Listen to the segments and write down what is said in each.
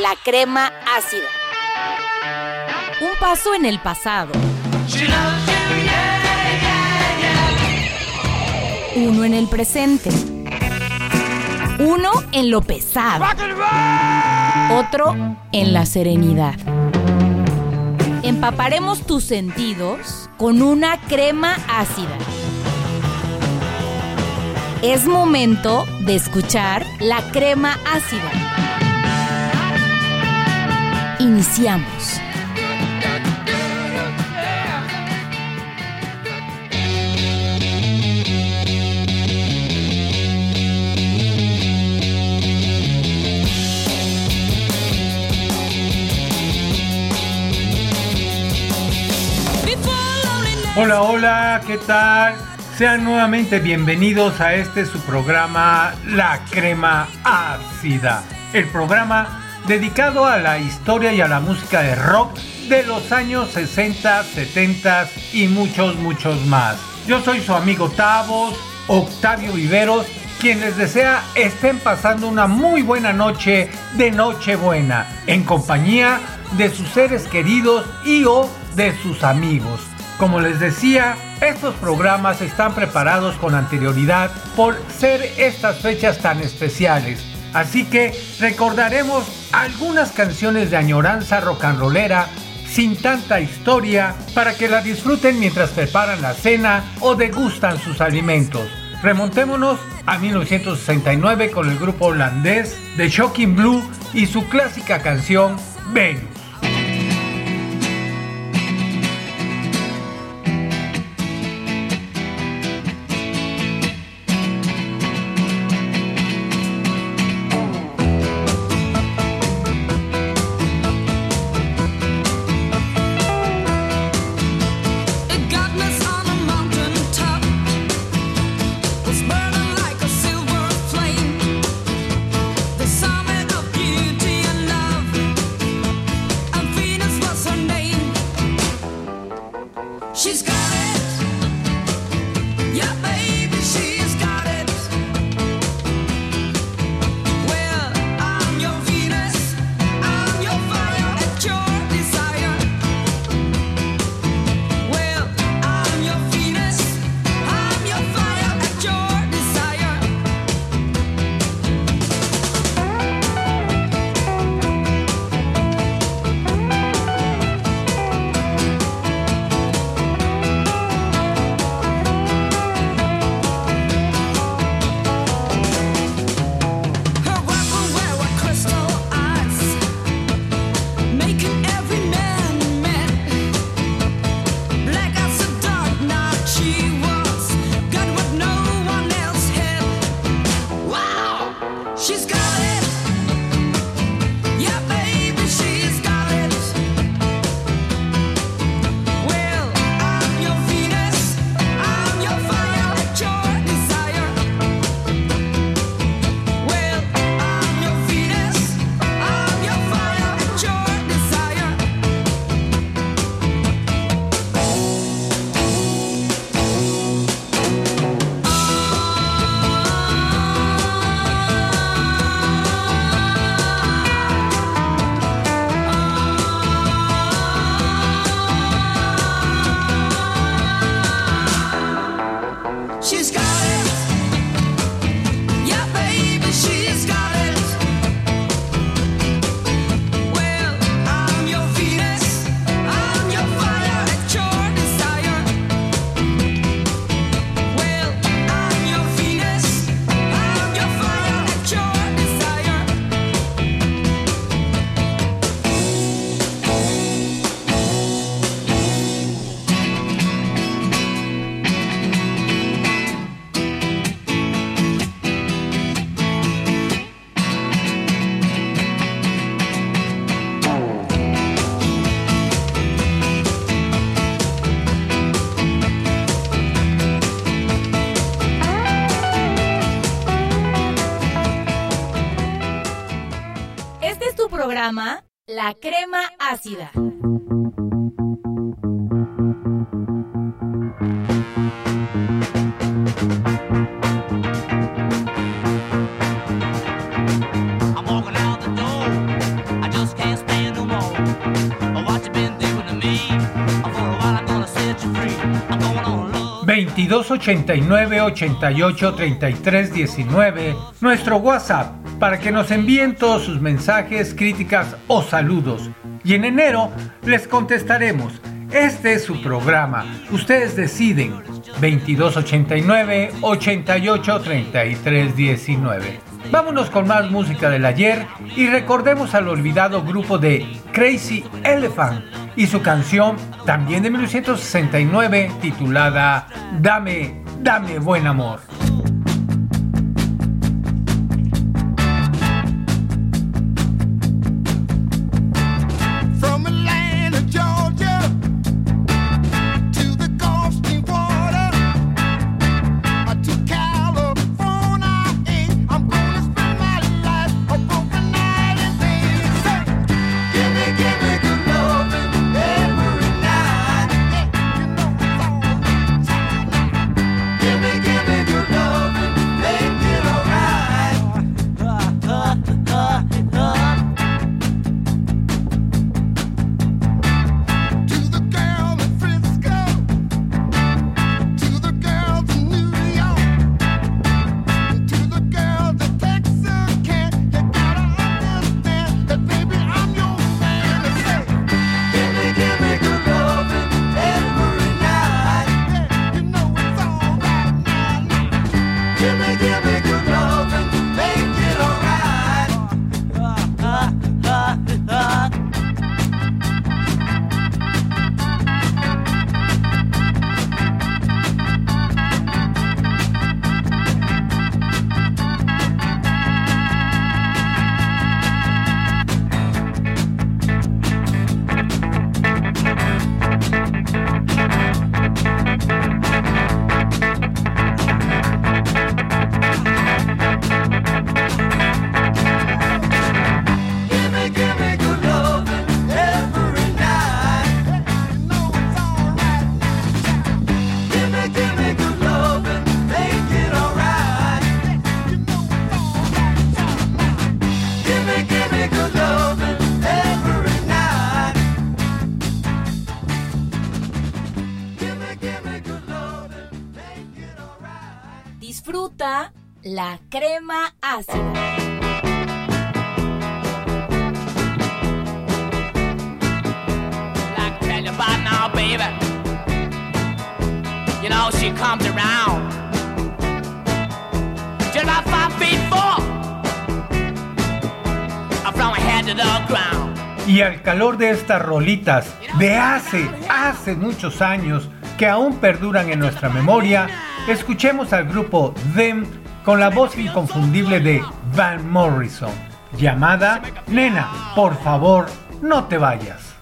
la crema ácida. Un paso en el pasado. Uno en el presente. Uno en lo pesado. Otro en la serenidad. Empaparemos tus sentidos con una crema ácida. Es momento de escuchar la crema ácida. Iniciamos. Hola, hola, ¿qué tal? Sean nuevamente bienvenidos a este su programa La Crema Ácida, el programa dedicado a la historia y a la música de rock de los años 60, 70 y muchos, muchos más. Yo soy su amigo Tavos, Octavio Viveros, quien les desea estén pasando una muy buena noche de Nochebuena, en compañía de sus seres queridos y o de sus amigos. Como les decía, estos programas están preparados con anterioridad por ser estas fechas tan especiales. Así que recordaremos algunas canciones de añoranza rock and rollera sin tanta historia para que la disfruten mientras preparan la cena o degustan sus alimentos. Remontémonos a 1969 con el grupo holandés The Shocking Blue y su clásica canción Venus. programa La Crema Ácida. veintidós ochenta y nueve ochenta y ocho treinta y tres diecinueve nuestro WhatsApp para que nos envíen todos sus mensajes, críticas o saludos. Y en enero les contestaremos. Este es su programa. Ustedes deciden. 2289 88 33 19. Vámonos con más música del ayer y recordemos al olvidado grupo de Crazy Elephant y su canción también de 1969 titulada Dame, dame buen amor. La crema ácida. You know, she comes around. Just about five feet four. From her head to the ground. Y al calor de estas rolitas de hace, hace muchos años que aún perduran en nuestra memoria, escuchemos al grupo Them con la voz inconfundible de Van Morrison, llamada Nena, por favor, no te vayas.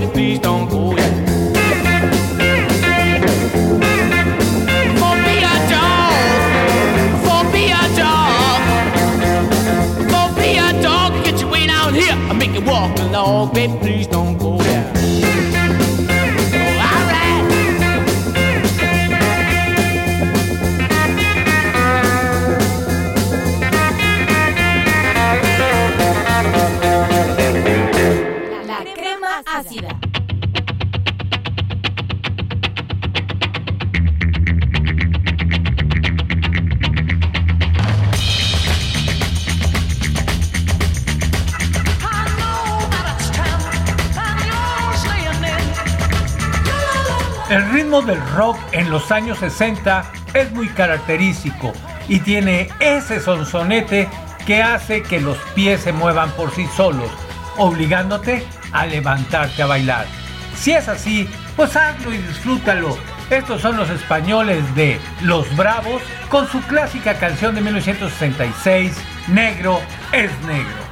lady, please don't. Los años 60 es muy característico y tiene ese sonsonete que hace que los pies se muevan por sí solos, obligándote a levantarte a bailar. Si es así, pues hazlo y disfrútalo. Estos son los españoles de Los Bravos con su clásica canción de 1966, Negro es Negro.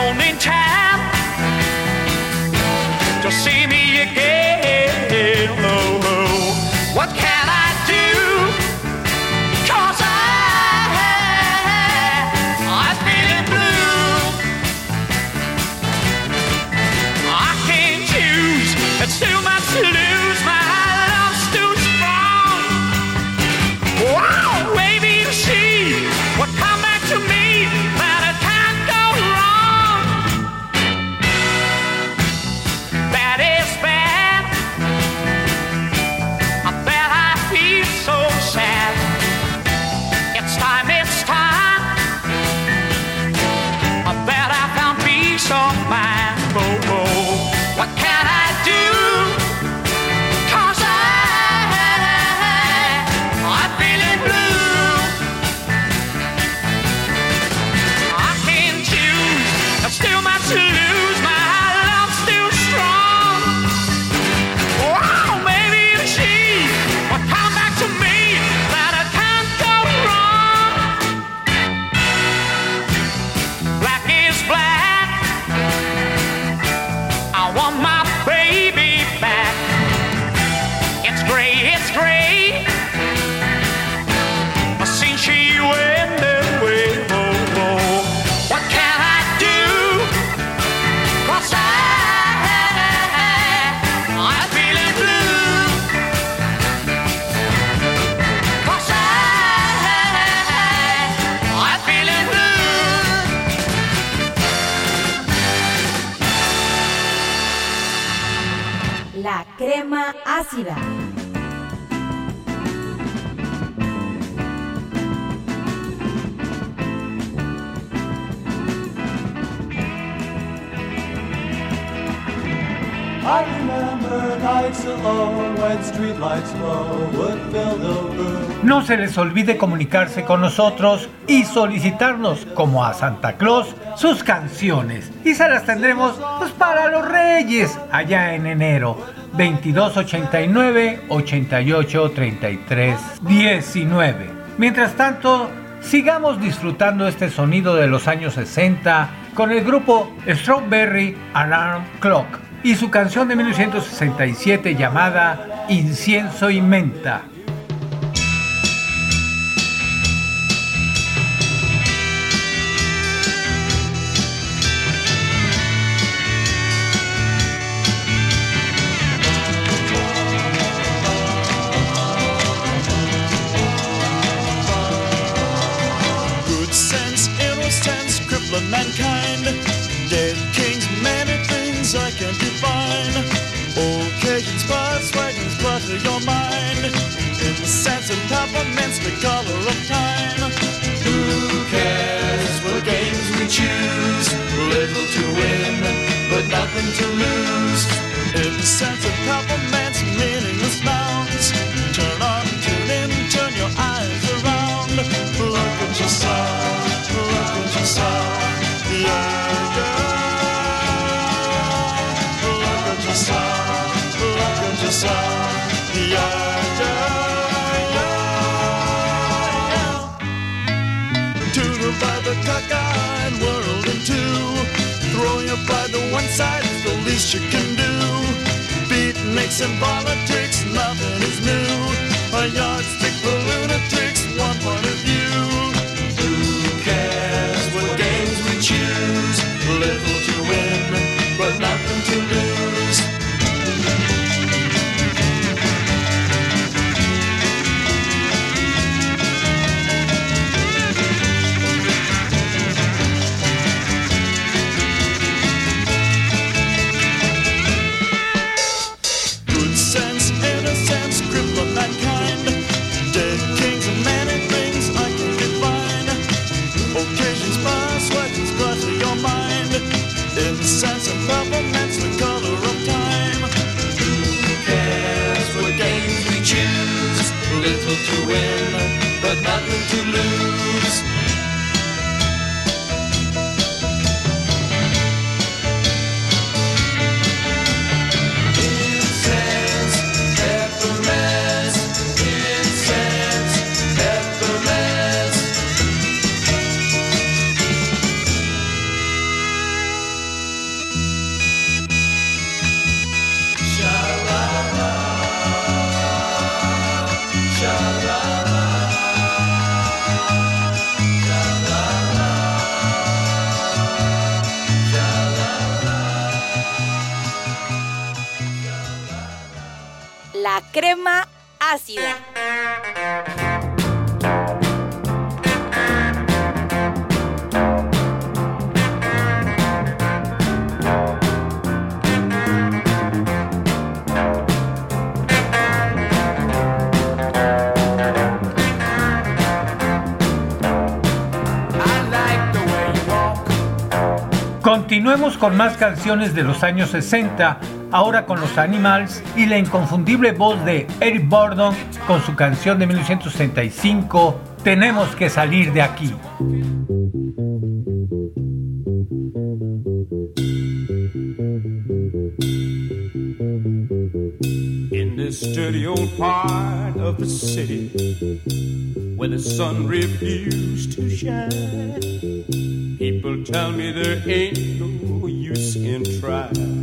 on in time. No se les olvide comunicarse con nosotros y solicitarnos, como a Santa Claus, sus canciones. Y se las tendremos pues, para los Reyes allá en enero. 2289 88 33 19. Mientras tanto, sigamos disfrutando este sonido de los años 60 con el grupo Strawberry Alarm Clock y su canción de 1967 llamada Incienso y Menta. nothing to lose. If the sense of compliments meaningless nouns, turn on, tune in, turn your eyes around. Look at yourself, look at yourself, yeah, yeah. Look at yourself, look at yourself. You can do. Beatniks and politics, nothing is new. A yardstick for lunatics, crema ácida. Continuemos con más canciones de los años 60 ahora con los Animals y la inconfundible voz de Eric Burdon con su canción de 1965, Tenemos que salir de aquí. In this dirty old part of the city where the sun refused to shine, people tell me there ain't no use in trying.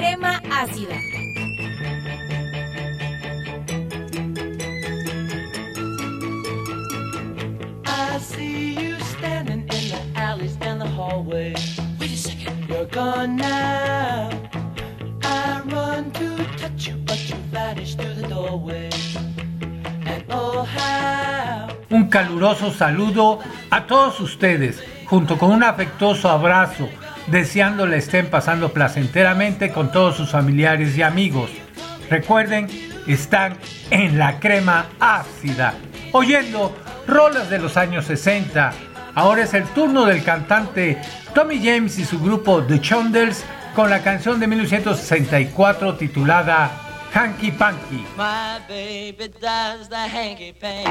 crema ácida. I see you standing in the alleys the hallway. Wait a second. You're gone now. I run to touch you, but you vanish through the doorway. And oh, how. Un caluroso saludo a todos ustedes, junto con un afectuoso abrazo deseando le estén pasando placenteramente con todos sus familiares y amigos. Recuerden, están en la crema ácida, oyendo rolas de los años 60. Ahora es el turno del cantante Tommy James y su grupo The Chonders con la canción de 1964 titulada Hanky Panky. My baby does the hanky panky.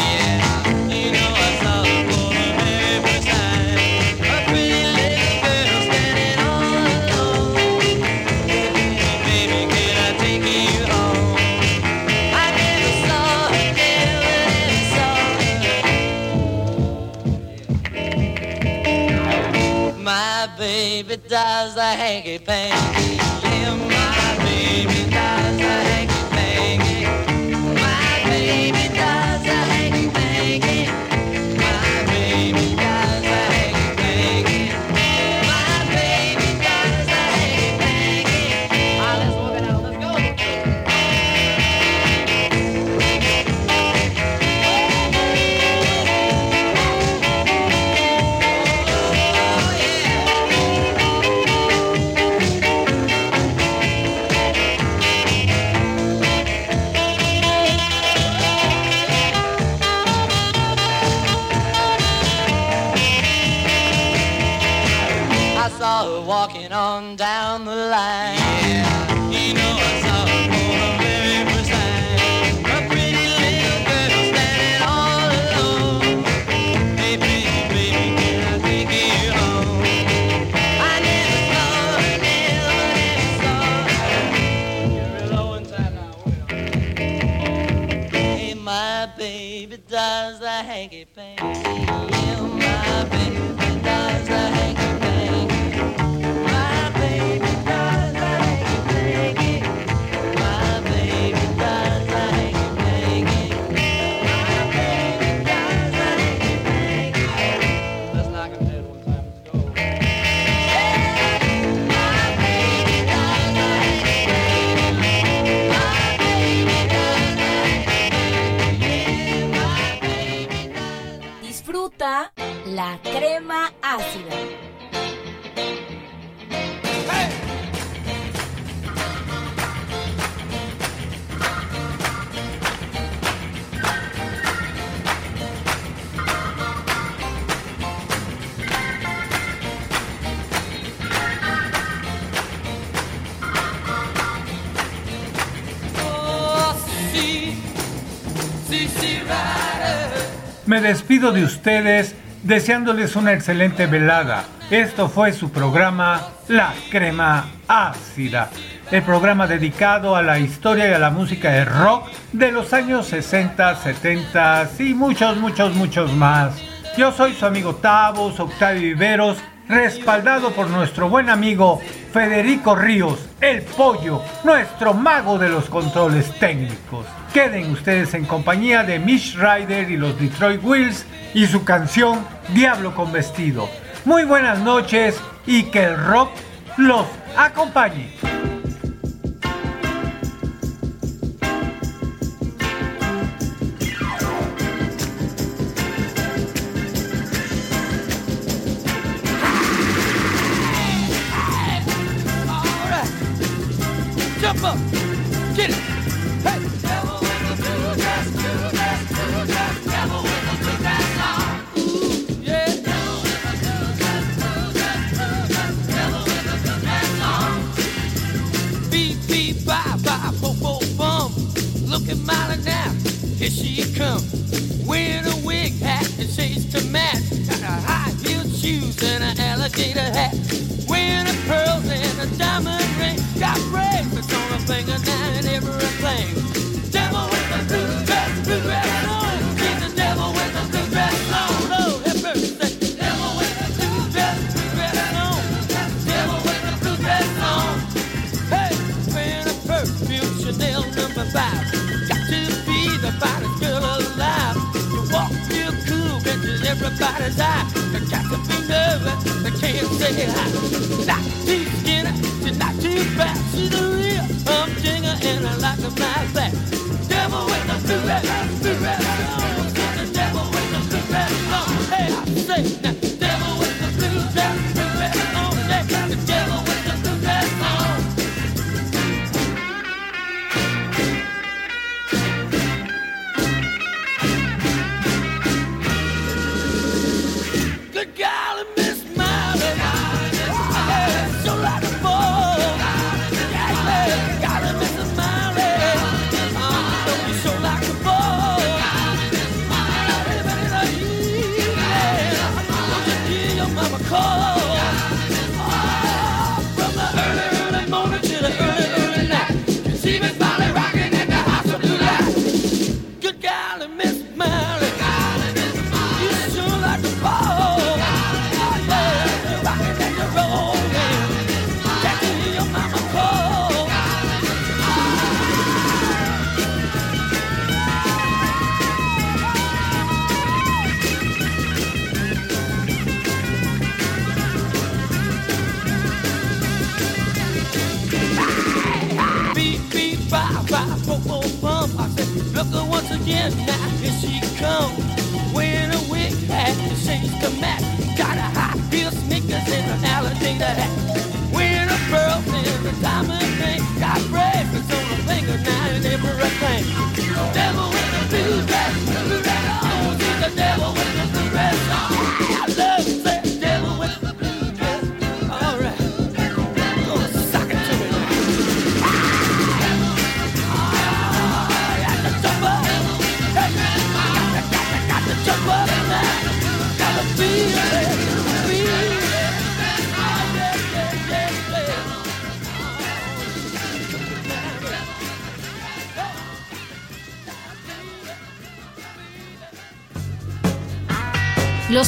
baby does the hanky panky. Yeah, my baby does the hanky Me despido de ustedes deseándoles una excelente velada. Esto fue su programa La Crema Ácida, el programa dedicado a la historia y a la música de rock de los años 60, 70 y muchos, muchos, muchos más. Yo soy su amigo Tavos, Octavio Viveros, respaldado por nuestro buen amigo Federico Ríos, el pollo, nuestro mago de los controles técnicos. Queden ustedes en compañía de Mitch Ryder y los Detroit Wheels y su canción Diablo con Vestido. Muy buenas noches y que el rock los acompañe. I'm a caller.